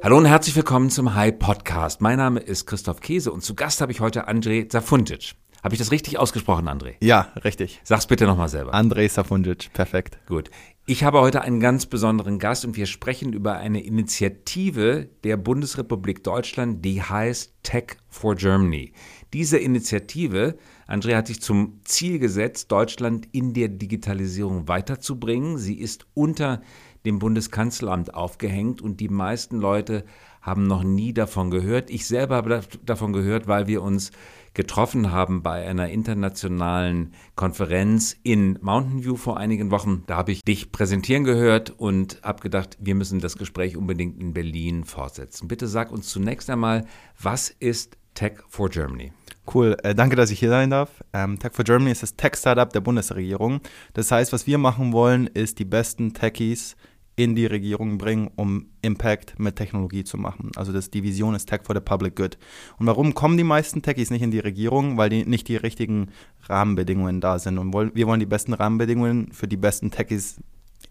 Hallo und herzlich willkommen zum Hi Podcast. Mein Name ist Christoph Käse und zu Gast habe ich heute André Zafundic. Habe ich das richtig ausgesprochen, André? Ja, richtig. Sag's bitte nochmal selber. André Safundic, perfekt. Gut. Ich habe heute einen ganz besonderen Gast und wir sprechen über eine Initiative der Bundesrepublik Deutschland, die heißt Tech for Germany. Diese Initiative, André hat sich zum Ziel gesetzt, Deutschland in der Digitalisierung weiterzubringen. Sie ist unter dem Bundeskanzleramt aufgehängt und die meisten Leute haben noch nie davon gehört. Ich selber habe davon gehört, weil wir uns getroffen haben bei einer internationalen Konferenz in Mountain View vor einigen Wochen. Da habe ich dich präsentieren gehört und habe gedacht, wir müssen das Gespräch unbedingt in Berlin fortsetzen. Bitte sag uns zunächst einmal, was ist Tech for Germany? Cool, äh, danke, dass ich hier sein darf. Ähm, Tech for Germany ist das Tech-Startup der Bundesregierung. Das heißt, was wir machen wollen, ist die besten Techies in die Regierung bringen, um Impact mit Technologie zu machen. Also das, die Vision ist Tech for the Public Good. Und warum kommen die meisten Techies nicht in die Regierung? Weil die nicht die richtigen Rahmenbedingungen da sind. Und wir wollen die besten Rahmenbedingungen für die besten Techies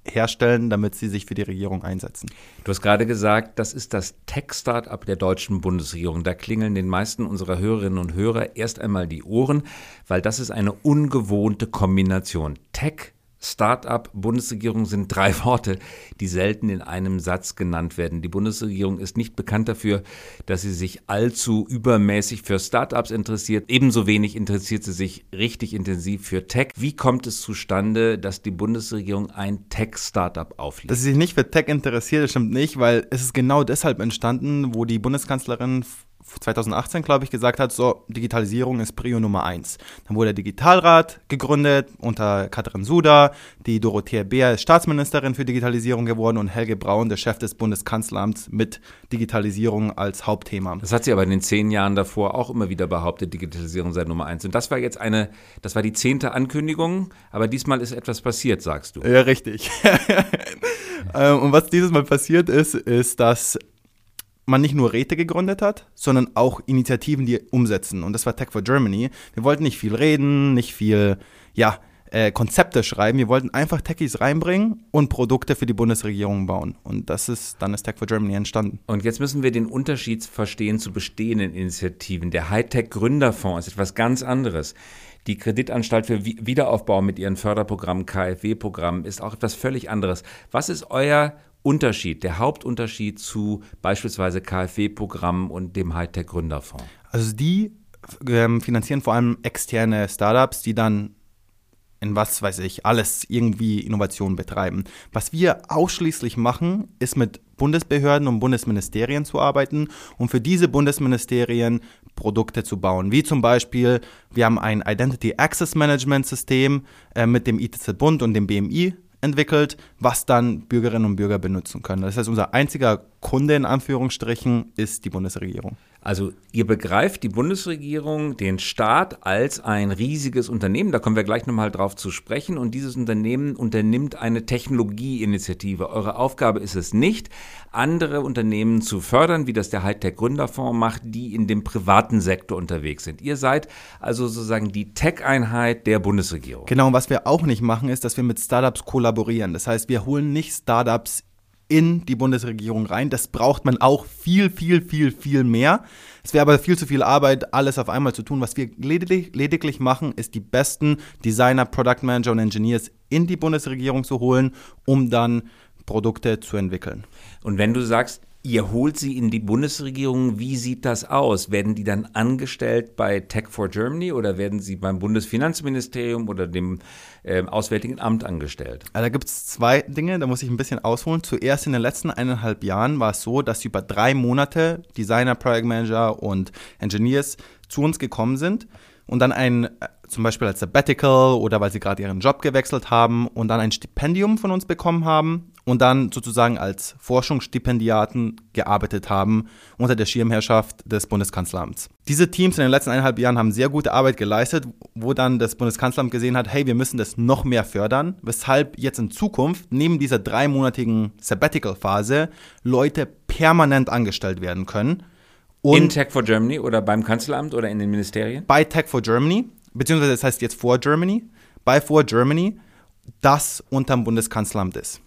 herstellen, damit sie sich für die Regierung einsetzen. Du hast gerade gesagt, das ist das Tech-Startup der deutschen Bundesregierung. Da klingeln den meisten unserer Hörerinnen und Hörer erst einmal die Ohren, weil das ist eine ungewohnte Kombination. Tech Start-up, Bundesregierung sind drei Worte, die selten in einem Satz genannt werden. Die Bundesregierung ist nicht bekannt dafür, dass sie sich allzu übermäßig für Start-ups interessiert. Ebenso wenig interessiert sie sich richtig intensiv für Tech. Wie kommt es zustande, dass die Bundesregierung ein Tech-Startup auflegt? Dass sie sich nicht für Tech interessiert, das stimmt nicht, weil es ist genau deshalb entstanden, wo die Bundeskanzlerin 2018, glaube ich, gesagt hat, so, Digitalisierung ist Prio Nummer eins. Dann wurde der Digitalrat gegründet unter Katrin Suda, die Dorothea Beer ist Staatsministerin für Digitalisierung geworden und Helge Braun, der Chef des Bundeskanzleramts mit Digitalisierung als Hauptthema. Das hat sie aber in den zehn Jahren davor auch immer wieder behauptet, Digitalisierung sei Nummer eins. Und das war jetzt eine, das war die zehnte Ankündigung, aber diesmal ist etwas passiert, sagst du. Ja, richtig. Ähm, und was dieses Mal passiert ist, ist, dass man nicht nur Räte gegründet hat, sondern auch Initiativen, die umsetzen. Und das war Tech for Germany. Wir wollten nicht viel reden, nicht viel, ja, äh, Konzepte schreiben. Wir wollten einfach Techies reinbringen und Produkte für die Bundesregierung bauen. Und das ist, dann ist Tech for Germany entstanden. Und jetzt müssen wir den Unterschied verstehen zu bestehenden Initiativen. Der Hightech Gründerfonds ist etwas ganz anderes. Die Kreditanstalt für Wiederaufbau mit ihren Förderprogrammen, KfW-Programmen, ist auch etwas völlig anderes. Was ist euer Unterschied, der Hauptunterschied zu beispielsweise KfW-Programmen und dem Hightech-Gründerfonds? Also die ähm, finanzieren vor allem externe Startups, die dann in was weiß ich, alles irgendwie Innovation betreiben. Was wir ausschließlich machen, ist mit Bundesbehörden und Bundesministerien zu arbeiten und für diese Bundesministerien Produkte zu bauen. Wie zum Beispiel, wir haben ein Identity Access Management System äh, mit dem ITZ Bund und dem BMI entwickelt, was dann Bürgerinnen und Bürger benutzen können. Das heißt, unser einziger Kunde in Anführungsstrichen ist die Bundesregierung. Also ihr begreift die Bundesregierung, den Staat als ein riesiges Unternehmen, da kommen wir gleich nochmal drauf zu sprechen, und dieses Unternehmen unternimmt eine Technologieinitiative. Eure Aufgabe ist es nicht, andere Unternehmen zu fördern, wie das der Hightech Gründerfonds macht, die in dem privaten Sektor unterwegs sind. Ihr seid also sozusagen die Tech-Einheit der Bundesregierung. Genau, und was wir auch nicht machen, ist, dass wir mit Startups kollaborieren. Das heißt, wir holen nicht Startups in die Bundesregierung rein. Das braucht man auch viel, viel, viel, viel mehr. Es wäre aber viel zu viel Arbeit, alles auf einmal zu tun. Was wir lediglich, lediglich machen, ist die besten Designer, Product Manager und Engineers in die Bundesregierung zu holen, um dann Produkte zu entwickeln. Und wenn du sagst, Ihr holt sie in die Bundesregierung. Wie sieht das aus? Werden die dann angestellt bei Tech for Germany oder werden sie beim Bundesfinanzministerium oder dem äh, Auswärtigen Amt angestellt? Also da gibt es zwei Dinge, da muss ich ein bisschen ausholen. Zuerst in den letzten eineinhalb Jahren war es so, dass über drei Monate Designer, Project Manager und Engineers zu uns gekommen sind und dann ein, äh, zum Beispiel als Sabbatical oder weil sie gerade ihren Job gewechselt haben und dann ein Stipendium von uns bekommen haben und dann sozusagen als Forschungsstipendiaten gearbeitet haben unter der Schirmherrschaft des Bundeskanzleramts. Diese Teams in den letzten eineinhalb Jahren haben sehr gute Arbeit geleistet, wo dann das Bundeskanzleramt gesehen hat, hey, wir müssen das noch mehr fördern, weshalb jetzt in Zukunft neben dieser dreimonatigen Sabbatical-Phase Leute permanent angestellt werden können. Und in Tech for Germany oder beim Kanzleramt oder in den Ministerien? Bei Tech for Germany, beziehungsweise das heißt jetzt For Germany, bei For Germany, das unterm Bundeskanzleramt ist.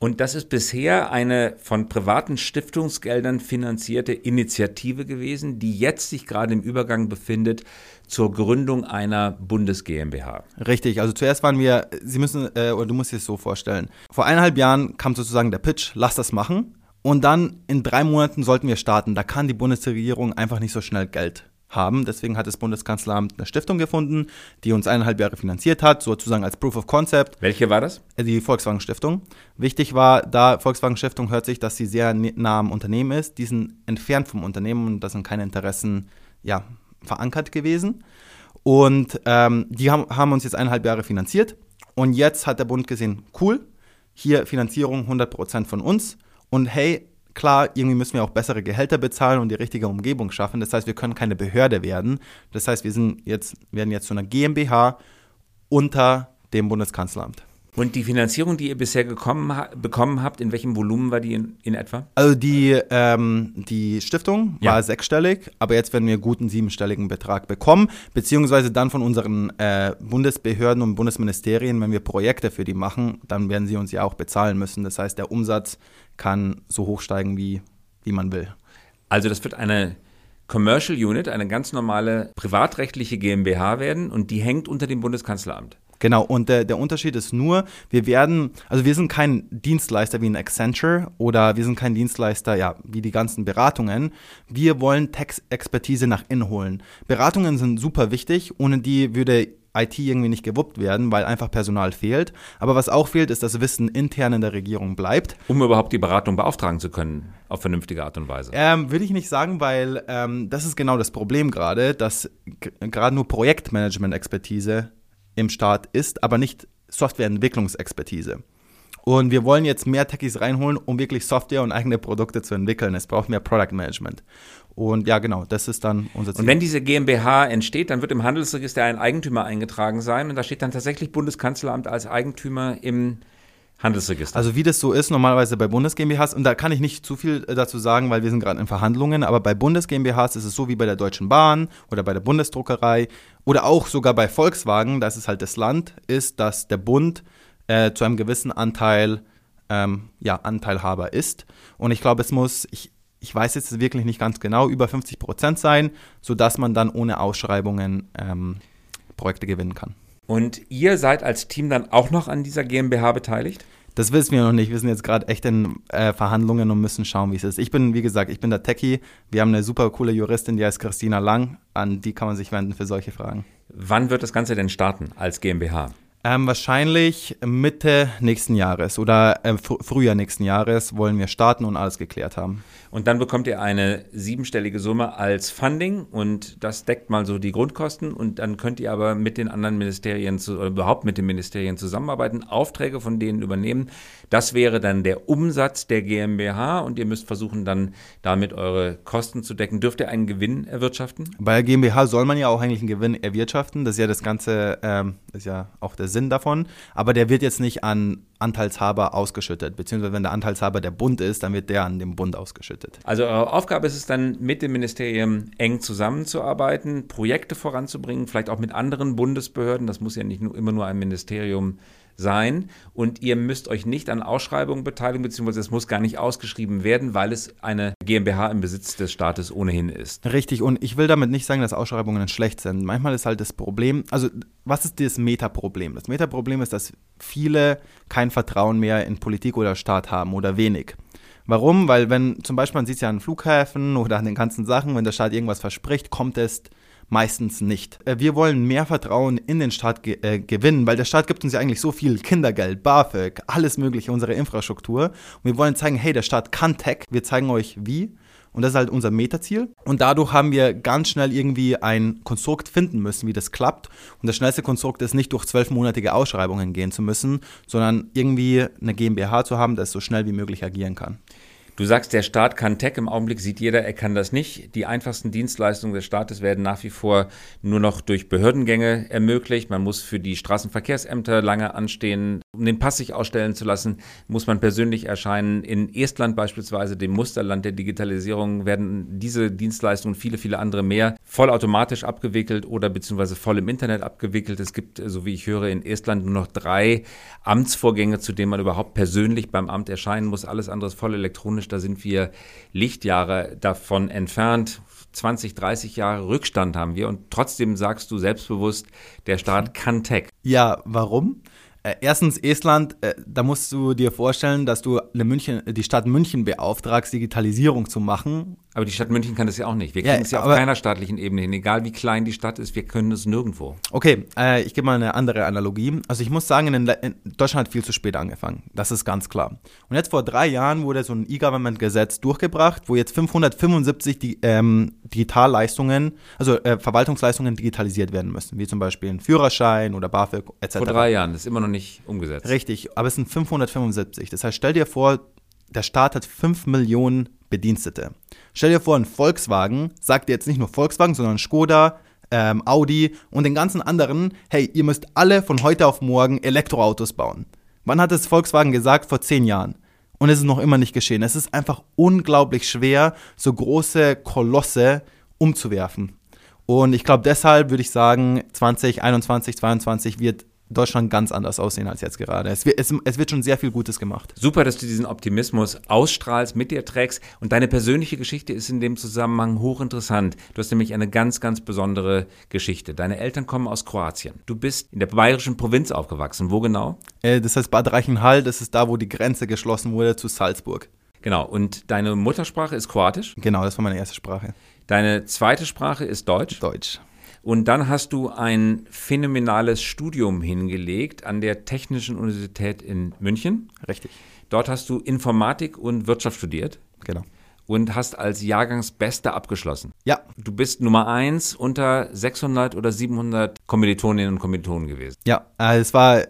Und das ist bisher eine von privaten Stiftungsgeldern finanzierte Initiative gewesen, die jetzt sich gerade im Übergang befindet zur Gründung einer Bundes GmbH. Richtig, also zuerst waren wir, Sie müssen, äh, oder du musst dir es so vorstellen. Vor eineinhalb Jahren kam sozusagen der Pitch, lass das machen. Und dann in drei Monaten sollten wir starten. Da kann die Bundesregierung einfach nicht so schnell Geld haben. Deswegen hat das Bundeskanzleramt eine Stiftung gefunden, die uns eineinhalb Jahre finanziert hat, sozusagen als Proof of Concept. Welche war das? Die Volkswagen Stiftung. Wichtig war, da Volkswagen Stiftung hört sich, dass sie sehr nah am Unternehmen ist. Die sind entfernt vom Unternehmen und da sind keine Interessen ja, verankert gewesen. Und ähm, die haben, haben uns jetzt eineinhalb Jahre finanziert. Und jetzt hat der Bund gesehen, cool, hier Finanzierung 100% von uns. Und hey, klar, irgendwie müssen wir auch bessere Gehälter bezahlen und die richtige Umgebung schaffen. Das heißt, wir können keine Behörde werden. Das heißt, wir sind jetzt, werden jetzt zu einer GmbH unter dem Bundeskanzleramt. Und die Finanzierung, die ihr bisher gekommen, bekommen habt, in welchem Volumen war die in, in etwa? Also die, ähm, die Stiftung ja. war sechsstellig, aber jetzt werden wir einen guten siebenstelligen Betrag bekommen, beziehungsweise dann von unseren äh, Bundesbehörden und Bundesministerien, wenn wir Projekte für die machen, dann werden sie uns ja auch bezahlen müssen. Das heißt, der Umsatz kann so hoch steigen, wie, wie man will. Also das wird eine Commercial Unit, eine ganz normale privatrechtliche GmbH werden und die hängt unter dem Bundeskanzleramt. Genau, und der, der Unterschied ist nur, wir werden, also wir sind kein Dienstleister wie ein Accenture oder wir sind kein Dienstleister, ja, wie die ganzen Beratungen. Wir wollen Tech-Expertise nach innen holen. Beratungen sind super wichtig, ohne die würde IT irgendwie nicht gewuppt werden, weil einfach Personal fehlt. Aber was auch fehlt, ist, dass Wissen intern in der Regierung bleibt. Um überhaupt die Beratung beauftragen zu können, auf vernünftige Art und Weise. Ähm, Würde ich nicht sagen, weil ähm, das ist genau das Problem gerade, dass gerade nur Projektmanagement-Expertise im Staat ist, aber nicht Softwareentwicklungsexpertise. Und wir wollen jetzt mehr Techies reinholen, um wirklich Software und eigene Produkte zu entwickeln. Es braucht mehr Product Management. Und ja, genau, das ist dann unser Ziel. Und wenn diese GmbH entsteht, dann wird im Handelsregister ein Eigentümer eingetragen sein und da steht dann tatsächlich Bundeskanzleramt als Eigentümer im Handelsregister. Also wie das so ist normalerweise bei Bundes GmbHs und da kann ich nicht zu viel äh, dazu sagen, weil wir sind gerade in Verhandlungen, aber bei Bundes GmbHs ist es so wie bei der Deutschen Bahn oder bei der Bundesdruckerei oder auch sogar bei Volkswagen, das ist halt das Land, ist, dass der Bund äh, zu einem gewissen Anteil ähm, ja, Anteilhaber ist. Und ich glaube, es muss, ich, ich weiß jetzt wirklich nicht ganz genau, über 50 Prozent sein, sodass man dann ohne Ausschreibungen ähm, Projekte gewinnen kann. Und ihr seid als Team dann auch noch an dieser GmbH beteiligt? Das wissen wir noch nicht. Wir sind jetzt gerade echt in äh, Verhandlungen und müssen schauen, wie es ist. Ich bin, wie gesagt, ich bin der Techie. Wir haben eine super coole Juristin, die heißt Christina Lang. An die kann man sich wenden für solche Fragen. Wann wird das Ganze denn starten als GmbH? Ähm, wahrscheinlich Mitte nächsten Jahres oder äh, Frühjahr nächsten Jahres wollen wir starten und alles geklärt haben. Und dann bekommt ihr eine siebenstellige Summe als Funding und das deckt mal so die Grundkosten und dann könnt ihr aber mit den anderen Ministerien zu, oder überhaupt mit den Ministerien zusammenarbeiten, Aufträge von denen übernehmen. Das wäre dann der Umsatz der GmbH und ihr müsst versuchen dann damit eure Kosten zu decken. Dürft ihr einen Gewinn erwirtschaften? Bei der GmbH soll man ja auch eigentlich einen Gewinn erwirtschaften. Das ist ja das Ganze, ähm, ist ja auch der Sinn davon. Aber der wird jetzt nicht an Anteilshaber ausgeschüttet, beziehungsweise wenn der Anteilshaber der Bund ist, dann wird der an den Bund ausgeschüttet. Also eure Aufgabe ist es dann, mit dem Ministerium eng zusammenzuarbeiten, Projekte voranzubringen, vielleicht auch mit anderen Bundesbehörden. Das muss ja nicht nur, immer nur ein Ministerium sein und ihr müsst euch nicht an Ausschreibungen beteiligen, beziehungsweise es muss gar nicht ausgeschrieben werden, weil es eine GmbH im Besitz des Staates ohnehin ist. Richtig, und ich will damit nicht sagen, dass Ausschreibungen schlecht sind. Manchmal ist halt das Problem, also was ist das Metaproblem? Das Metaproblem ist, dass viele kein Vertrauen mehr in Politik oder Staat haben oder wenig. Warum? Weil wenn zum Beispiel man sieht es ja an Flughäfen oder an den ganzen Sachen, wenn der Staat irgendwas verspricht, kommt es meistens nicht. Äh, wir wollen mehr Vertrauen in den Staat ge äh, gewinnen, weil der Staat gibt uns ja eigentlich so viel Kindergeld, BAföG, alles mögliche, unsere Infrastruktur. Und wir wollen zeigen, hey, der Staat kann Tech, wir zeigen euch wie. Und das ist halt unser Metaziel. Und dadurch haben wir ganz schnell irgendwie ein Konstrukt finden müssen, wie das klappt. Und das schnellste Konstrukt ist nicht durch zwölfmonatige Ausschreibungen gehen zu müssen, sondern irgendwie eine GmbH zu haben, das so schnell wie möglich agieren kann. Du sagst, der Staat kann Tech. Im Augenblick sieht jeder, er kann das nicht. Die einfachsten Dienstleistungen des Staates werden nach wie vor nur noch durch Behördengänge ermöglicht. Man muss für die Straßenverkehrsämter lange anstehen. Um den Pass sich ausstellen zu lassen, muss man persönlich erscheinen. In Estland beispielsweise, dem Musterland der Digitalisierung, werden diese Dienstleistungen und viele, viele andere mehr vollautomatisch abgewickelt oder beziehungsweise voll im Internet abgewickelt. Es gibt, so wie ich höre, in Estland nur noch drei Amtsvorgänge, zu denen man überhaupt persönlich beim Amt erscheinen muss. Alles andere ist voll elektronisch da sind wir Lichtjahre davon entfernt. 20, 30 Jahre Rückstand haben wir und trotzdem sagst du selbstbewusst, der Staat kann Tech. Ja, warum? Äh, erstens Estland, äh, da musst du dir vorstellen, dass du München, die Stadt München beauftragst, Digitalisierung zu machen aber die Stadt München kann das ja auch nicht. Wir kriegen ja, es ja auf keiner staatlichen Ebene hin. Egal wie klein die Stadt ist, wir können es nirgendwo. Okay, äh, ich gebe mal eine andere Analogie. Also ich muss sagen, in, in, Deutschland hat viel zu spät angefangen. Das ist ganz klar. Und jetzt vor drei Jahren wurde so ein E-Government-Gesetz durchgebracht, wo jetzt 575 die, ähm, Digitalleistungen, also äh, Verwaltungsleistungen digitalisiert werden müssen. Wie zum Beispiel ein Führerschein oder BAföG etc. Vor drei Jahren, das ist immer noch nicht umgesetzt. Richtig, aber es sind 575. Das heißt, stell dir vor, der Staat hat 5 Millionen Bedienstete. Stell dir vor, ein Volkswagen sagt dir jetzt nicht nur Volkswagen, sondern Skoda, ähm, Audi und den ganzen anderen, hey, ihr müsst alle von heute auf morgen Elektroautos bauen. Wann hat es Volkswagen gesagt? Vor zehn Jahren. Und es ist noch immer nicht geschehen. Es ist einfach unglaublich schwer, so große Kolosse umzuwerfen. Und ich glaube, deshalb würde ich sagen, 2021, 2022 wird Deutschland ganz anders aussehen als jetzt gerade. Es wird, es, es, wird schon sehr viel Gutes gemacht. Super, dass du diesen Optimismus ausstrahlst, mit dir trägst. Und deine persönliche Geschichte ist in dem Zusammenhang hochinteressant. Du hast nämlich eine ganz, ganz besondere Geschichte. Deine Eltern kommen aus Kroatien. Du bist in der bayerischen Provinz aufgewachsen. Wo genau? Äh, das heißt Bad Reichenhall. Das ist da, wo die Grenze geschlossen wurde zu Salzburg. Genau. Und deine Muttersprache ist Kroatisch? Genau, das war meine erste Sprache. Deine zweite Sprache ist Deutsch? Deutsch. Und dann hast du ein phänomenales Studium hingelegt an der Technischen Universität in München. Richtig. Dort hast du Informatik und Wirtschaft studiert. Genau. Und hast als Jahrgangsbester abgeschlossen. Ja. Du bist Nummer eins unter 600 oder 700 Kommilitoninnen und Kommilitonen gewesen. Ja, äh, es war äh,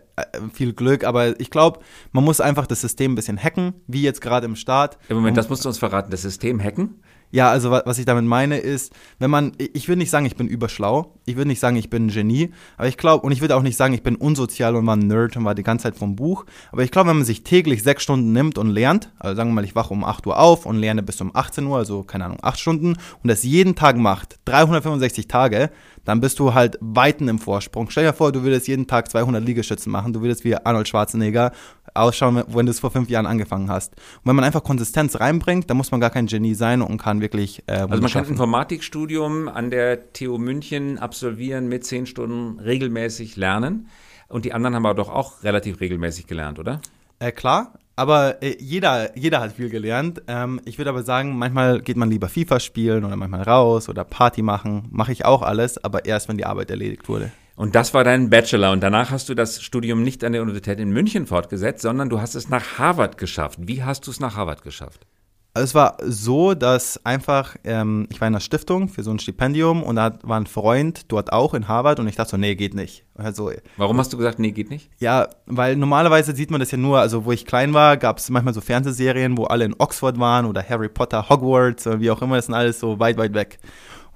viel Glück, aber ich glaube, man muss einfach das System ein bisschen hacken, wie jetzt gerade im Start. Im Moment, das musst du uns verraten, das System hacken? Ja, also was ich damit meine ist, wenn man, ich würde nicht sagen, ich bin überschlau, ich würde nicht sagen, ich bin ein Genie, aber ich glaube, und ich würde auch nicht sagen, ich bin unsozial und war ein Nerd und war die ganze Zeit vom Buch, aber ich glaube, wenn man sich täglich sechs Stunden nimmt und lernt, also sagen wir mal, ich wache um 8 Uhr auf und lerne bis um 18 Uhr, also keine Ahnung, acht Stunden und das jeden Tag macht, 365 Tage, dann bist du halt weiten im Vorsprung. Stell dir vor, du würdest jeden Tag 200 Liegestützen machen, du würdest wie Arnold Schwarzenegger ausschauen, wenn du es vor fünf Jahren angefangen hast. Und wenn man einfach Konsistenz reinbringt, dann muss man gar kein Genie sein und kann wirklich. Äh, also man kann ein Informatikstudium an der TU München absolvieren mit zehn Stunden regelmäßig lernen. Und die anderen haben aber doch auch relativ regelmäßig gelernt, oder? Äh, klar, aber äh, jeder, jeder hat viel gelernt. Ähm, ich würde aber sagen, manchmal geht man lieber FIFA spielen oder manchmal raus oder Party machen. Mache ich auch alles, aber erst, wenn die Arbeit erledigt wurde. Und das war dein Bachelor. Und danach hast du das Studium nicht an der Universität in München fortgesetzt, sondern du hast es nach Harvard geschafft. Wie hast du es nach Harvard geschafft? Also es war so, dass einfach, ähm, ich war in einer Stiftung für so ein Stipendium und da war ein Freund dort auch in Harvard und ich dachte so, nee, geht nicht. Also, Warum hast du gesagt, nee, geht nicht? Ja, weil normalerweise sieht man das ja nur, also wo ich klein war, gab es manchmal so Fernsehserien, wo alle in Oxford waren oder Harry Potter, Hogwarts, wie auch immer, das sind alles so weit, weit weg.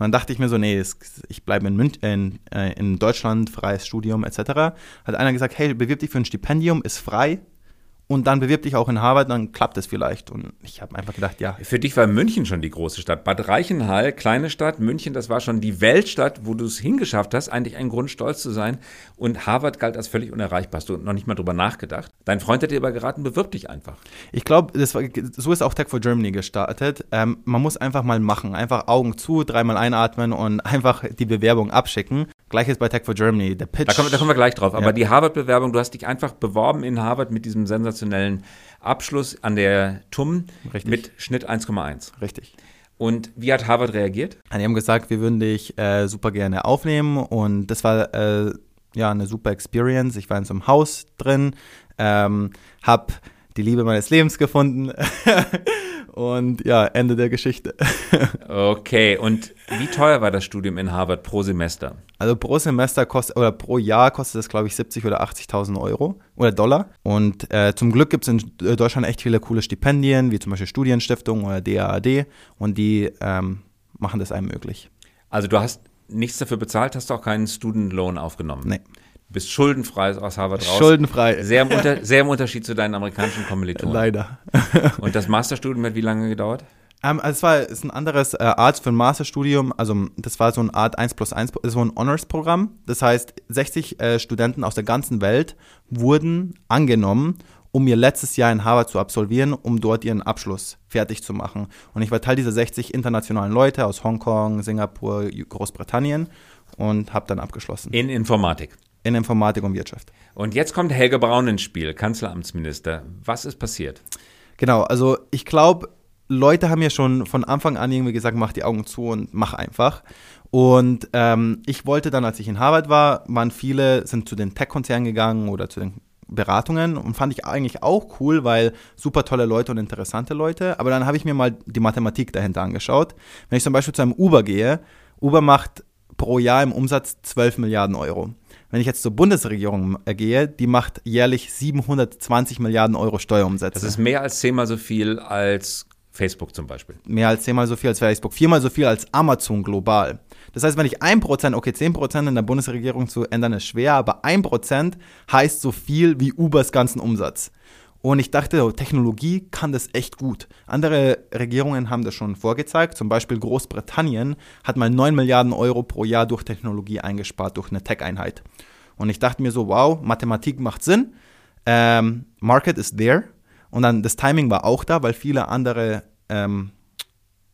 Dann dachte ich mir so, nee, ich bleibe in, in, äh, in Deutschland, freies Studium etc. Hat einer gesagt, hey, bewirb dich für ein Stipendium, ist frei, und dann bewirb dich auch in Harvard, dann klappt es vielleicht. Und ich habe einfach gedacht, ja. Für dich war München schon die große Stadt. Bad Reichenhall, kleine Stadt, München, das war schon die Weltstadt, wo du es hingeschafft hast, eigentlich ein Grund, stolz zu sein. Und Harvard galt als völlig unerreichbar. Hast du noch nicht mal drüber nachgedacht. Dein Freund hat dir aber geraten, bewirb dich einfach. Ich glaube, so ist auch Tech for Germany gestartet. Ähm, man muss einfach mal machen. Einfach Augen zu, dreimal einatmen und einfach die Bewerbung abschicken. Gleiches bei Tech for Germany. Der Pitch. Da kommen, da kommen wir gleich drauf. Aber ja. die Harvard-Bewerbung, du hast dich einfach beworben in Harvard mit diesem sensationellen Abschluss an der TUM Richtig. mit Schnitt 1,1. Richtig. Und wie hat Harvard reagiert? Die haben gesagt, wir würden dich äh, super gerne aufnehmen und das war äh, ja eine super Experience. Ich war in so einem Haus drin, ähm, habe die Liebe meines Lebens gefunden. und ja, Ende der Geschichte. okay, und wie teuer war das Studium in Harvard pro Semester? Also pro Semester kostet oder pro Jahr kostet es, glaube ich, 70 oder 80.000 Euro oder Dollar. Und äh, zum Glück gibt es in Deutschland echt viele coole Stipendien, wie zum Beispiel Studienstiftung oder DAAD. Und die ähm, machen das einem möglich. Also du hast nichts dafür bezahlt, hast du auch keinen Student Loan aufgenommen? Nee. Du bist schuldenfrei aus Harvard raus. Schuldenfrei. Sehr im, Unter sehr im Unterschied zu deinen amerikanischen Kommilitonen. Leider. Und das Masterstudium hat wie lange gedauert? Ähm, also es war ist ein anderes äh, Art für ein Masterstudium. Also das war so eine Art 1 plus 1, so ein Honors-Programm. Das heißt, 60 äh, Studenten aus der ganzen Welt wurden angenommen, um ihr letztes Jahr in Harvard zu absolvieren, um dort ihren Abschluss fertig zu machen. Und ich war Teil dieser 60 internationalen Leute aus Hongkong, Singapur, Großbritannien und habe dann abgeschlossen. In Informatik in Informatik und Wirtschaft. Und jetzt kommt Helge Braun ins Spiel, Kanzleramtsminister. Was ist passiert? Genau, also ich glaube, Leute haben ja schon von Anfang an irgendwie gesagt, mach die Augen zu und mach einfach. Und ähm, ich wollte dann, als ich in Harvard war, waren viele, sind zu den Tech-Konzernen gegangen oder zu den Beratungen und fand ich eigentlich auch cool, weil super tolle Leute und interessante Leute. Aber dann habe ich mir mal die Mathematik dahinter angeschaut. Wenn ich zum Beispiel zu einem Uber gehe, Uber macht pro Jahr im Umsatz 12 Milliarden Euro. Wenn ich jetzt zur Bundesregierung gehe, die macht jährlich 720 Milliarden Euro Steuerumsätze. Das ist mehr als zehnmal so viel als Facebook zum Beispiel. Mehr als zehnmal so viel als Facebook, viermal so viel als Amazon global. Das heißt, wenn ich 1%, okay, 10% in der Bundesregierung zu ändern ist schwer, aber 1% heißt so viel wie Ubers ganzen Umsatz. Und ich dachte, oh, Technologie kann das echt gut. Andere Regierungen haben das schon vorgezeigt. Zum Beispiel Großbritannien hat mal 9 Milliarden Euro pro Jahr durch Technologie eingespart, durch eine Tech-Einheit. Und ich dachte mir so, wow, Mathematik macht Sinn. Ähm, Market is there. Und dann das Timing war auch da, weil viele andere ähm,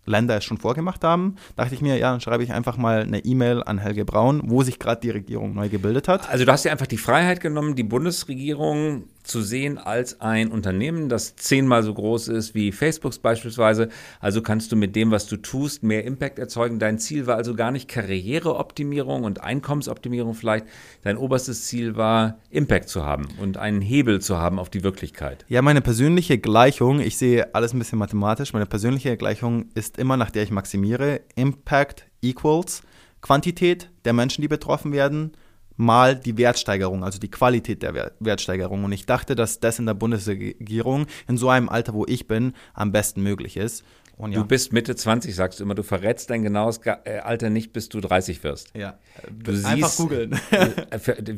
Länder es schon vorgemacht haben, dachte ich mir, ja, dann schreibe ich einfach mal eine E-Mail an Helge Braun, wo sich gerade die Regierung neu gebildet hat. Also du hast dir einfach die Freiheit genommen, die Bundesregierung zu sehen als ein Unternehmen, das zehnmal so groß ist wie Facebooks beispielsweise. Also kannst du mit dem, was du tust, mehr Impact erzeugen. Dein Ziel war also gar nicht Karriereoptimierung und Einkommensoptimierung vielleicht. Dein oberstes Ziel war, Impact zu haben und einen Hebel zu haben auf die Wirklichkeit. Ja, meine persönliche Gleichung, ich sehe alles ein bisschen mathematisch, meine persönliche Gleichung ist immer, nach der ich maximiere, Impact equals Quantität der Menschen, die betroffen werden, mal die Wertsteigerung, also die Qualität der Wertsteigerung. Und ich dachte, dass das in der Bundesregierung in so einem Alter, wo ich bin, am besten möglich ist. Und ja. Du bist Mitte 20, sagst du immer. Du verrätst dein genaues äh, Alter nicht, bis du 30 wirst. Ja. Du Einfach siehst, googeln.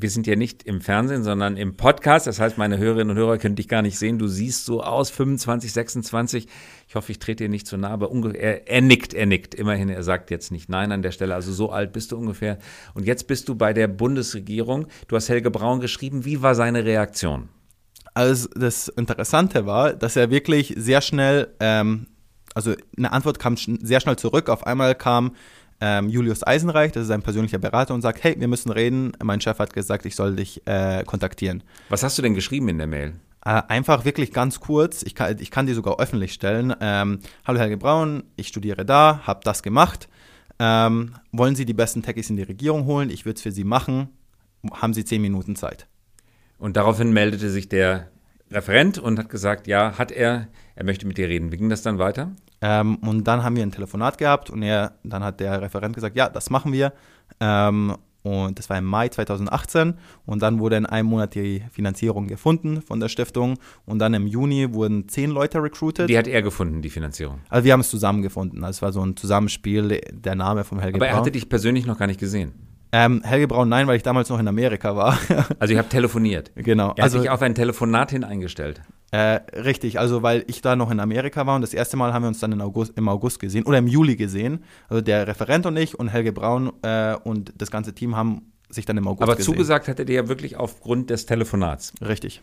wir sind ja nicht im Fernsehen, sondern im Podcast. Das heißt, meine Hörerinnen und Hörer können dich gar nicht sehen. Du siehst so aus, 25, 26. Ich hoffe, ich trete dir nicht zu nah, aber er, er nickt, er nickt. Immerhin, er sagt jetzt nicht Nein an der Stelle. Also so alt bist du ungefähr. Und jetzt bist du bei der Bundesregierung. Du hast Helge Braun geschrieben. Wie war seine Reaktion? Also das Interessante war, dass er wirklich sehr schnell ähm, also eine Antwort kam sehr schnell zurück. Auf einmal kam ähm, Julius Eisenreich, das ist ein persönlicher Berater, und sagt, hey, wir müssen reden. Mein Chef hat gesagt, ich soll dich äh, kontaktieren. Was hast du denn geschrieben in der Mail? Äh, einfach wirklich ganz kurz, ich kann, ich kann die sogar öffentlich stellen. Ähm, Hallo Helge Braun, ich studiere da, habe das gemacht. Ähm, wollen Sie die besten Techies in die Regierung holen? Ich würde es für Sie machen. Haben Sie zehn Minuten Zeit? Und daraufhin meldete sich der Referent und hat gesagt, ja, hat er, er möchte mit dir reden. Wie ging das dann weiter? Ähm, und dann haben wir ein Telefonat gehabt und er, dann hat der Referent gesagt, ja, das machen wir. Ähm, und das war im Mai 2018 und dann wurde in einem Monat die Finanzierung gefunden von der Stiftung und dann im Juni wurden zehn Leute recruited. Die hat er gefunden, die Finanzierung? Also wir haben es zusammen gefunden. Also es war so ein Zusammenspiel, der Name vom Helge Aber er hatte dich persönlich noch gar nicht gesehen? Ähm, Helge Braun, nein, weil ich damals noch in Amerika war. also ihr habt telefoniert? Genau. Er also, hat sich auf ein Telefonat hin eingestellt? Äh, richtig, also weil ich da noch in Amerika war und das erste Mal haben wir uns dann August, im August gesehen oder im Juli gesehen. Also der Referent und ich und Helge Braun äh, und das ganze Team haben sich dann im August Aber gesehen. zugesagt hat er dir ja wirklich aufgrund des Telefonats. Richtig.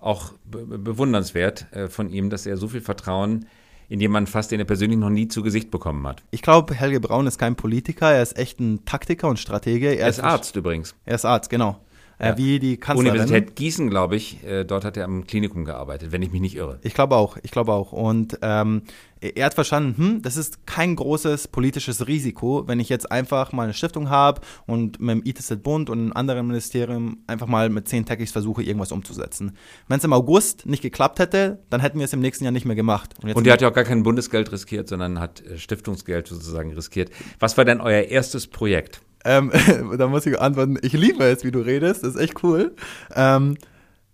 Auch be bewundernswert äh, von ihm, dass er so viel Vertrauen in jemanden fasst, den er persönlich noch nie zu Gesicht bekommen hat. Ich glaube, Helge Braun ist kein Politiker, er ist echt ein Taktiker und Stratege. Er, er ist Arzt übrigens. Er ist Arzt, genau. äh, ja. wie die Kanzlerin. Universität Gießen, glaube ich, äh, dort hat er am Klinikum gearbeitet, wenn ich mich nicht irre. Ich glaube auch, ich glaube auch. Und ähm, er hat verstanden, hm, das ist kein großes politisches Risiko, wenn ich jetzt einfach mal eine Stiftung habe und mit dem ITZ-Bund und einem anderen Ministerium einfach mal mit zehn Techies versuche, irgendwas umzusetzen. Wenn es im August nicht geklappt hätte, dann hätten wir es im nächsten Jahr nicht mehr gemacht. Und, und er hat ja auch gar kein Bundesgeld riskiert, sondern hat äh, Stiftungsgeld sozusagen riskiert. Was war denn euer erstes Projekt? Ähm, da muss ich antworten, ich liebe es, wie du redest, das ist echt cool. Ähm,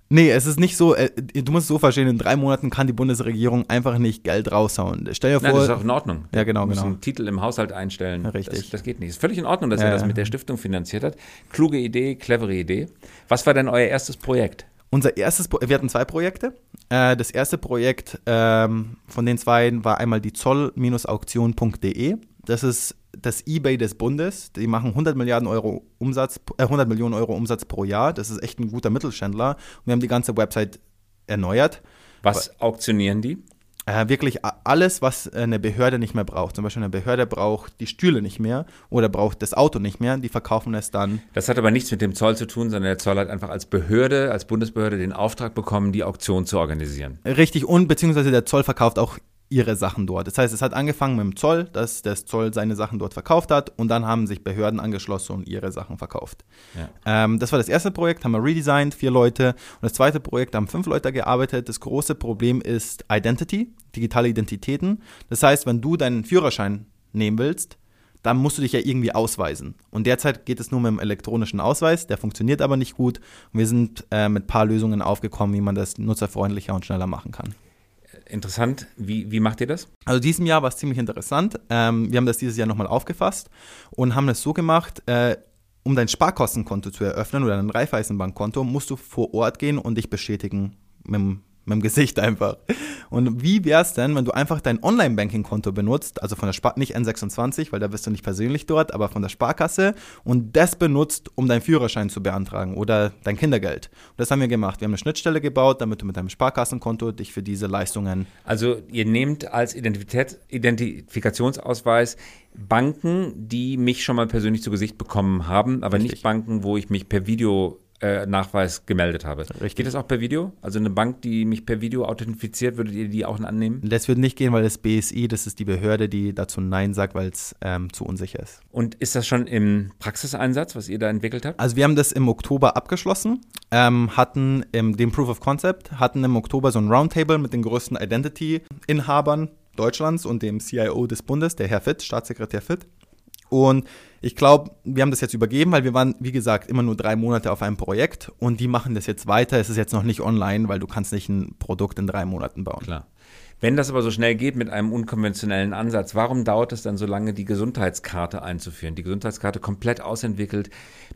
Nee, es ist nicht so, äh, du musst es so verstehen, in drei Monaten kann die Bundesregierung einfach nicht Geld raushauen. Stell dir vor. Nein, das ist auch in Ordnung. Ja, genau, genau. einen Titel im Haushalt einstellen. Ja, richtig. Das, das, geht nicht. Es ist völlig in Ordnung, dass ja, er das mit der Stiftung finanziert hat. Kluge Idee, clevere Idee. Was war denn euer erstes Projekt? Unser erstes, wir hatten zwei Projekte. Äh, das erste Projekt ähm, von den zwei war einmal die zoll-auktion.de. Das ist das eBay des Bundes. Die machen 100 Milliarden Euro Umsatz, äh, 100 Millionen Euro Umsatz pro Jahr. Das ist echt ein guter Mittelständler. Und wir haben die ganze Website erneuert. Was auktionieren die? Äh, wirklich alles, was eine Behörde nicht mehr braucht. Zum Beispiel eine Behörde braucht die Stühle nicht mehr oder braucht das Auto nicht mehr. Die verkaufen es dann. Das hat aber nichts mit dem Zoll zu tun, sondern der Zoll hat einfach als Behörde, als Bundesbehörde den Auftrag bekommen, die Auktion zu organisieren. Richtig und beziehungsweise der Zoll verkauft auch ihre Sachen dort. Das heißt, es hat angefangen mit dem Zoll, dass der Zoll seine Sachen dort verkauft hat und dann haben sich Behörden angeschlossen und ihre Sachen verkauft. Ja. Ähm, das war das erste Projekt, haben wir redesigned, vier Leute. Und das zweite Projekt haben fünf Leute gearbeitet. Das große Problem ist Identity, digitale Identitäten. Das heißt, wenn du deinen Führerschein nehmen willst, dann musst du dich ja irgendwie ausweisen. Und derzeit geht es nur mit dem elektronischen Ausweis, der funktioniert aber nicht gut. Und wir sind äh, mit ein paar Lösungen aufgekommen, wie man das nutzerfreundlicher und schneller machen kann interessant. Wie, wie macht ihr das? Also diesem Jahr war es ziemlich interessant. Ähm, wir haben das dieses Jahr nochmal aufgefasst und haben es so gemacht, äh, um dein Sparkostenkonto zu eröffnen oder ein Raiffeisenbankkonto, musst du vor Ort gehen und dich bestätigen mit dem mit dem Gesicht einfach. Und wie wäre es denn, wenn du einfach dein Online-Banking-Konto benutzt, also von der Spar nicht N26, weil da bist du nicht persönlich dort, aber von der Sparkasse und das benutzt, um deinen Führerschein zu beantragen oder dein Kindergeld. Und das haben wir gemacht. Wir haben eine Schnittstelle gebaut, damit du mit deinem Sparkassenkonto dich für diese Leistungen. Also ihr nehmt als Identität, Identifikationsausweis Banken, die mich schon mal persönlich zu Gesicht bekommen haben, aber Richtig. nicht Banken, wo ich mich per Video äh, Nachweis gemeldet habe. Richtig. Geht das auch per Video? Also eine Bank, die mich per Video authentifiziert, würdet ihr die auch annehmen? Das würde nicht gehen, weil das BSI, das ist die Behörde, die dazu Nein sagt, weil es ähm, zu unsicher ist. Und ist das schon im Praxiseinsatz, was ihr da entwickelt habt? Also wir haben das im Oktober abgeschlossen, ähm, hatten im, den Proof of Concept, hatten im Oktober so ein Roundtable mit den größten Identity-Inhabern Deutschlands und dem CIO des Bundes, der Herr Fitt, Staatssekretär Fitt. Und ich glaube, wir haben das jetzt übergeben, weil wir waren, wie gesagt, immer nur drei Monate auf einem Projekt und die machen das jetzt weiter. Es ist jetzt noch nicht online, weil du kannst nicht ein Produkt in drei Monaten bauen. Klar. Wenn das aber so schnell geht mit einem unkonventionellen Ansatz, warum dauert es dann so lange, die Gesundheitskarte einzuführen? Die Gesundheitskarte komplett ausentwickelt,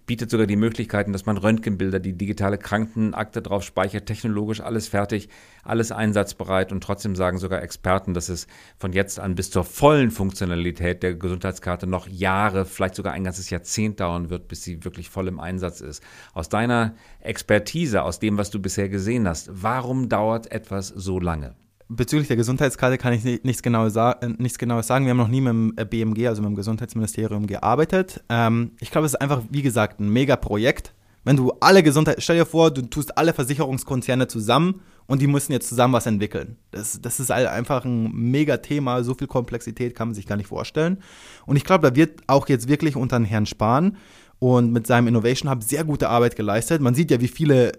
bietet sogar die Möglichkeiten, dass man Röntgenbilder, die digitale Krankenakte drauf speichert, technologisch alles fertig, alles einsatzbereit und trotzdem sagen sogar Experten, dass es von jetzt an bis zur vollen Funktionalität der Gesundheitskarte noch Jahre, vielleicht sogar ein ganzes Jahrzehnt dauern wird, bis sie wirklich voll im Einsatz ist. Aus deiner Expertise, aus dem, was du bisher gesehen hast, warum dauert etwas so lange? Bezüglich der Gesundheitskarte kann ich nichts Genaues, nichts Genaues sagen. Wir haben noch nie mit dem äh, BMG, also mit dem Gesundheitsministerium, gearbeitet. Ähm, ich glaube, es ist einfach, wie gesagt, ein Mega-Projekt. Wenn du alle Gesundheit, stell dir vor, du tust alle Versicherungskonzerne zusammen und die müssen jetzt zusammen was entwickeln. Das, das ist einfach ein Mega-Thema. So viel Komplexität kann man sich gar nicht vorstellen. Und ich glaube, da wird auch jetzt wirklich unter Herrn Spahn und mit seinem Innovation Hub sehr gute Arbeit geleistet. Man sieht ja, wie viele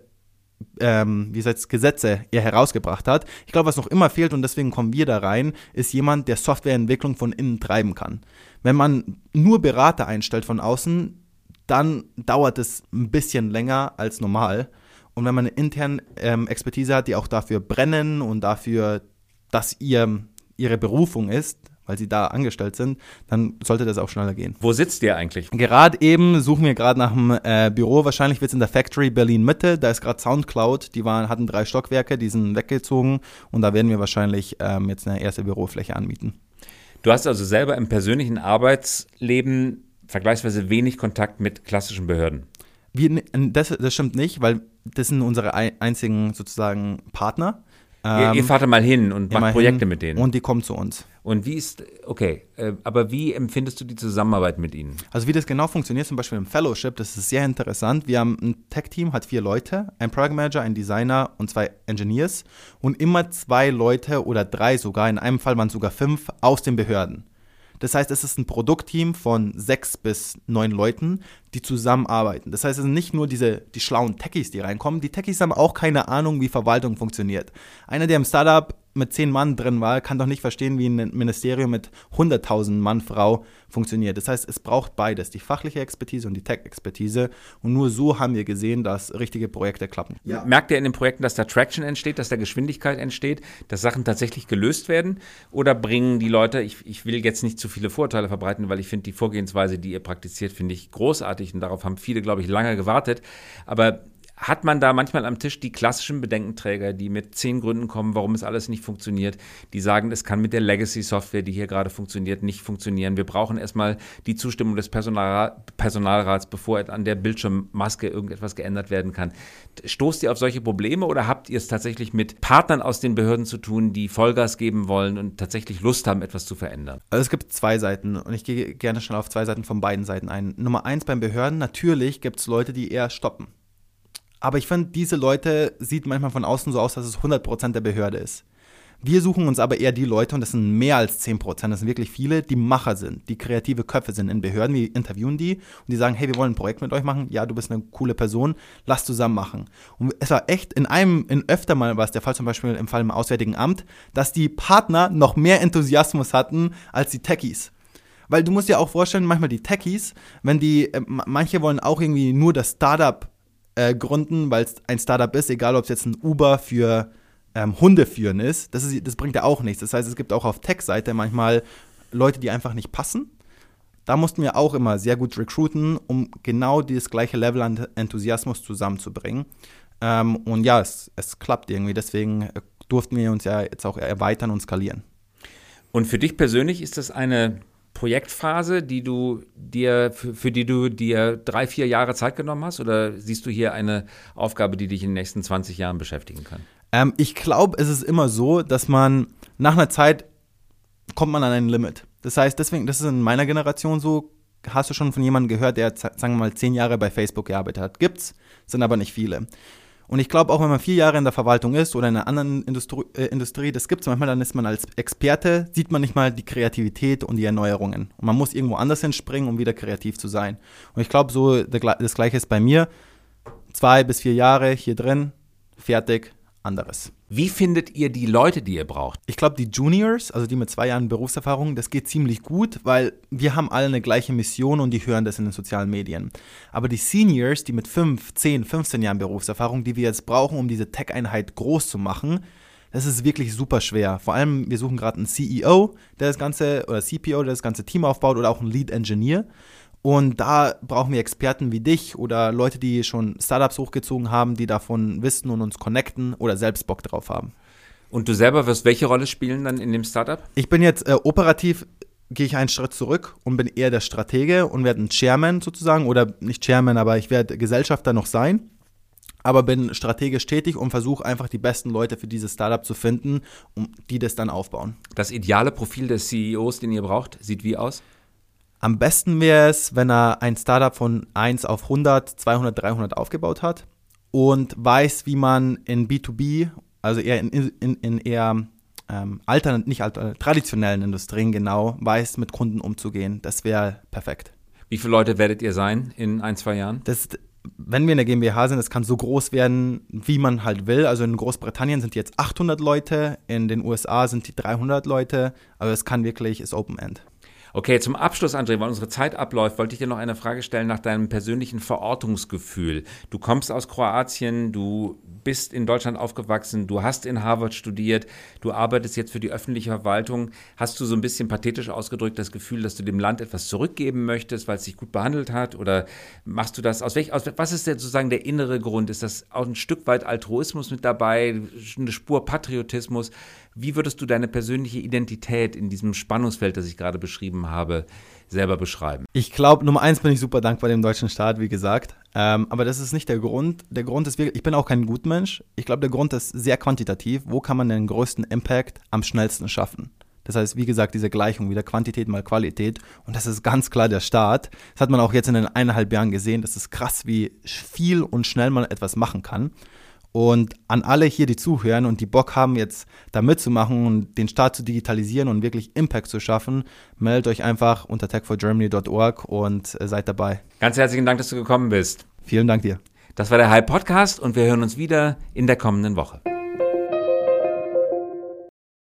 ähm, wie gesagt, Gesetze er herausgebracht hat. Ich glaube, was noch immer fehlt, und deswegen kommen wir da rein, ist jemand, der Softwareentwicklung von innen treiben kann. Wenn man nur Berater einstellt von außen, dann dauert es ein bisschen länger als normal. Und wenn man eine interne ähm, Expertise hat, die auch dafür brennen und dafür, dass ihr ihre Berufung ist, weil sie da angestellt sind, dann sollte das auch schneller gehen. Wo sitzt ihr eigentlich? Gerade eben suchen wir gerade nach einem äh, Büro. Wahrscheinlich wird es in der Factory Berlin Mitte. Da ist gerade Soundcloud. Die waren, hatten drei Stockwerke, die sind weggezogen und da werden wir wahrscheinlich ähm, jetzt eine erste Bürofläche anmieten. Du hast also selber im persönlichen Arbeitsleben vergleichsweise wenig Kontakt mit klassischen Behörden. Wir, das, das stimmt nicht, weil das sind unsere einzigen sozusagen Partner. Ihr, ihr fahrt da mal hin und macht Projekte mit denen. Und die kommen zu uns. Und wie ist, okay, äh, aber wie empfindest du die Zusammenarbeit mit ihnen? Also wie das genau funktioniert, zum Beispiel im Fellowship, das ist sehr interessant. Wir haben ein Tech-Team, hat vier Leute, ein Product Manager, ein Designer und zwei Engineers und immer zwei Leute oder drei sogar, in einem Fall waren es sogar fünf, aus den Behörden. Das heißt, es ist ein Produktteam von sechs bis neun Leuten, die zusammenarbeiten. Das heißt, es sind nicht nur diese, die schlauen Techies, die reinkommen. Die Techies haben auch keine Ahnung, wie Verwaltung funktioniert. Einer, der im Startup mit zehn Mann drin war, kann doch nicht verstehen, wie ein Ministerium mit 100.000 Mann Frau funktioniert. Das heißt, es braucht beides, die fachliche Expertise und die Tech-Expertise. Und nur so haben wir gesehen, dass richtige Projekte klappen. Ja. Merkt ihr in den Projekten, dass da Traction entsteht, dass da Geschwindigkeit entsteht, dass Sachen tatsächlich gelöst werden? Oder bringen die Leute, ich, ich will jetzt nicht zu viele Vorteile verbreiten, weil ich finde die Vorgehensweise, die ihr praktiziert, finde ich großartig und darauf haben viele, glaube ich, lange gewartet. Aber hat man da manchmal am Tisch die klassischen Bedenkenträger, die mit zehn Gründen kommen, warum es alles nicht funktioniert, die sagen, es kann mit der Legacy-Software, die hier gerade funktioniert, nicht funktionieren. Wir brauchen erstmal die Zustimmung des Personalra Personalrats, bevor an der Bildschirmmaske irgendetwas geändert werden kann. Stoßt ihr auf solche Probleme oder habt ihr es tatsächlich mit Partnern aus den Behörden zu tun, die Vollgas geben wollen und tatsächlich Lust haben, etwas zu verändern? Also es gibt zwei Seiten und ich gehe gerne schon auf zwei Seiten von beiden Seiten ein. Nummer eins beim Behörden, natürlich gibt es Leute, die eher stoppen aber ich finde, diese Leute sieht manchmal von außen so aus, dass es 100% der Behörde ist. Wir suchen uns aber eher die Leute, und das sind mehr als 10%, das sind wirklich viele, die Macher sind, die kreative Köpfe sind in Behörden. Wir interviewen die und die sagen, hey, wir wollen ein Projekt mit euch machen. Ja, du bist eine coole Person, lass zusammen machen. Und es war echt in einem, in öfter mal war es der Fall, zum Beispiel im Fall im Auswärtigen Amt, dass die Partner noch mehr Enthusiasmus hatten als die Techies. Weil du musst dir auch vorstellen, manchmal die Techies, wenn die, äh, manche wollen auch irgendwie nur das Startup äh, gründen, weil es ein Startup ist, egal ob es jetzt ein Uber für ähm, Hunde führen ist, das, ist, das bringt ja auch nichts. Das heißt, es gibt auch auf Tech-Seite manchmal Leute, die einfach nicht passen. Da mussten wir auch immer sehr gut recruiten, um genau dieses gleiche Level an Enthusiasmus zusammenzubringen. Ähm, und ja, es, es klappt irgendwie. Deswegen äh, durften wir uns ja jetzt auch erweitern und skalieren. Und für dich persönlich ist das eine Projektphase, die du dir, für, die du dir drei, vier Jahre Zeit genommen hast? Oder siehst du hier eine Aufgabe, die dich in den nächsten 20 Jahren beschäftigen kann? Ähm, ich glaube, es ist immer so, dass man nach einer Zeit kommt man an ein Limit. Das heißt, deswegen, das ist in meiner Generation so, hast du schon von jemandem gehört, der, sagen wir mal, zehn Jahre bei Facebook gearbeitet hat. Gibt's, sind aber nicht viele. Und ich glaube, auch wenn man vier Jahre in der Verwaltung ist oder in einer anderen Industrie, äh, Industrie das gibt es manchmal, dann ist man als Experte, sieht man nicht mal die Kreativität und die Erneuerungen. Und man muss irgendwo anders hinspringen, um wieder kreativ zu sein. Und ich glaube, so das Gleiche ist bei mir. Zwei bis vier Jahre hier drin, fertig, anderes. Wie findet ihr die Leute, die ihr braucht? Ich glaube, die Juniors, also die mit zwei Jahren Berufserfahrung, das geht ziemlich gut, weil wir haben alle eine gleiche Mission und die hören das in den sozialen Medien. Aber die Seniors, die mit 5, 10, 15 Jahren Berufserfahrung, die wir jetzt brauchen, um diese Tech-Einheit groß zu machen, das ist wirklich super schwer. Vor allem, wir suchen gerade einen CEO, der das ganze, oder CPO, der das ganze Team aufbaut, oder auch einen Lead Engineer. Und da brauchen wir Experten wie dich oder Leute, die schon Startups hochgezogen haben, die davon wissen und uns connecten oder selbst Bock drauf haben. Und du selber wirst welche Rolle spielen dann in dem Startup? Ich bin jetzt äh, operativ, gehe ich einen Schritt zurück und bin eher der Stratege und werde ein Chairman sozusagen oder nicht Chairman, aber ich werde Gesellschafter noch sein. Aber bin strategisch tätig und versuche einfach die besten Leute für dieses Startup zu finden, um die das dann aufbauen. Das ideale Profil des CEOs, den ihr braucht, sieht wie aus? Am besten wäre es, wenn er ein Startup von 1 auf 100, 200, 300 aufgebaut hat und weiß, wie man in B2B, also eher in, in, in eher ähm, altern, nicht alter, traditionellen Industrien genau, weiß, mit Kunden umzugehen. Das wäre perfekt. Wie viele Leute werdet ihr sein in ein, zwei Jahren? Das, wenn wir in der GmbH sind, das kann so groß werden, wie man halt will. Also in Großbritannien sind jetzt 800 Leute, in den USA sind die 300 Leute, aber es kann wirklich, ist Open End. Okay, zum Abschluss, André, weil unsere Zeit abläuft, wollte ich dir noch eine Frage stellen nach deinem persönlichen Verortungsgefühl. Du kommst aus Kroatien, du bist in Deutschland aufgewachsen, du hast in Harvard studiert, du arbeitest jetzt für die öffentliche Verwaltung. Hast du so ein bisschen pathetisch ausgedrückt das Gefühl, dass du dem Land etwas zurückgeben möchtest, weil es dich gut behandelt hat? Oder machst du das aus welch, aus, was ist denn sozusagen der innere Grund? Ist das auch ein Stück weit Altruismus mit dabei, eine Spur Patriotismus? Wie würdest du deine persönliche Identität in diesem Spannungsfeld, das ich gerade beschrieben habe, selber beschreiben? Ich glaube, Nummer eins bin ich super dankbar dem deutschen Staat, wie gesagt. Ähm, aber das ist nicht der Grund. Der Grund ist wirklich, ich bin auch kein Gutmensch. Ich glaube, der Grund ist sehr quantitativ. Wo kann man den größten Impact am schnellsten schaffen? Das heißt, wie gesagt, diese Gleichung wieder Quantität mal Qualität. Und das ist ganz klar der Start. Das hat man auch jetzt in den eineinhalb Jahren gesehen. Das ist krass, wie viel und schnell man etwas machen kann. Und an alle hier, die zuhören und die Bock haben, jetzt da mitzumachen und den Staat zu digitalisieren und wirklich Impact zu schaffen, meldet euch einfach unter techforgermany.org und äh, seid dabei. Ganz herzlichen Dank, dass du gekommen bist. Vielen Dank dir. Das war der Hype Podcast und wir hören uns wieder in der kommenden Woche.